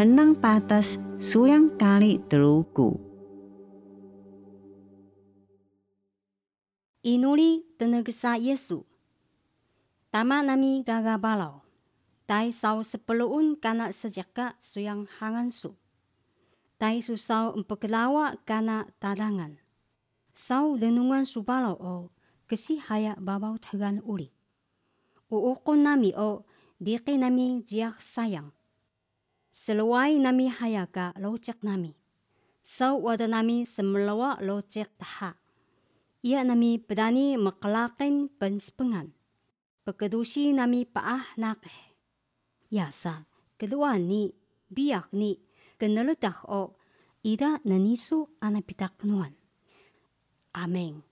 henang patas suyang kali telugu. Inuli tenegesa Yesu. Tama nami gaga balau. Tai sau sepuluhun kana sejaka suyang hangansu. Tai susau empekelawa kana tadangan. Sau lenungan subalau o kesi haya babau tegan uli. Uukon nami o diki nami jiak sayang. Seluai nami hayaka locek nami. Sau wada nami semelawa locek taha. Ia nami pedani mekelakin penspengan. Pekedusi nami paah nakeh. Yasa, kedua ni, biak ni, keneledah o, ida nanisu anapitak penuan. Amin.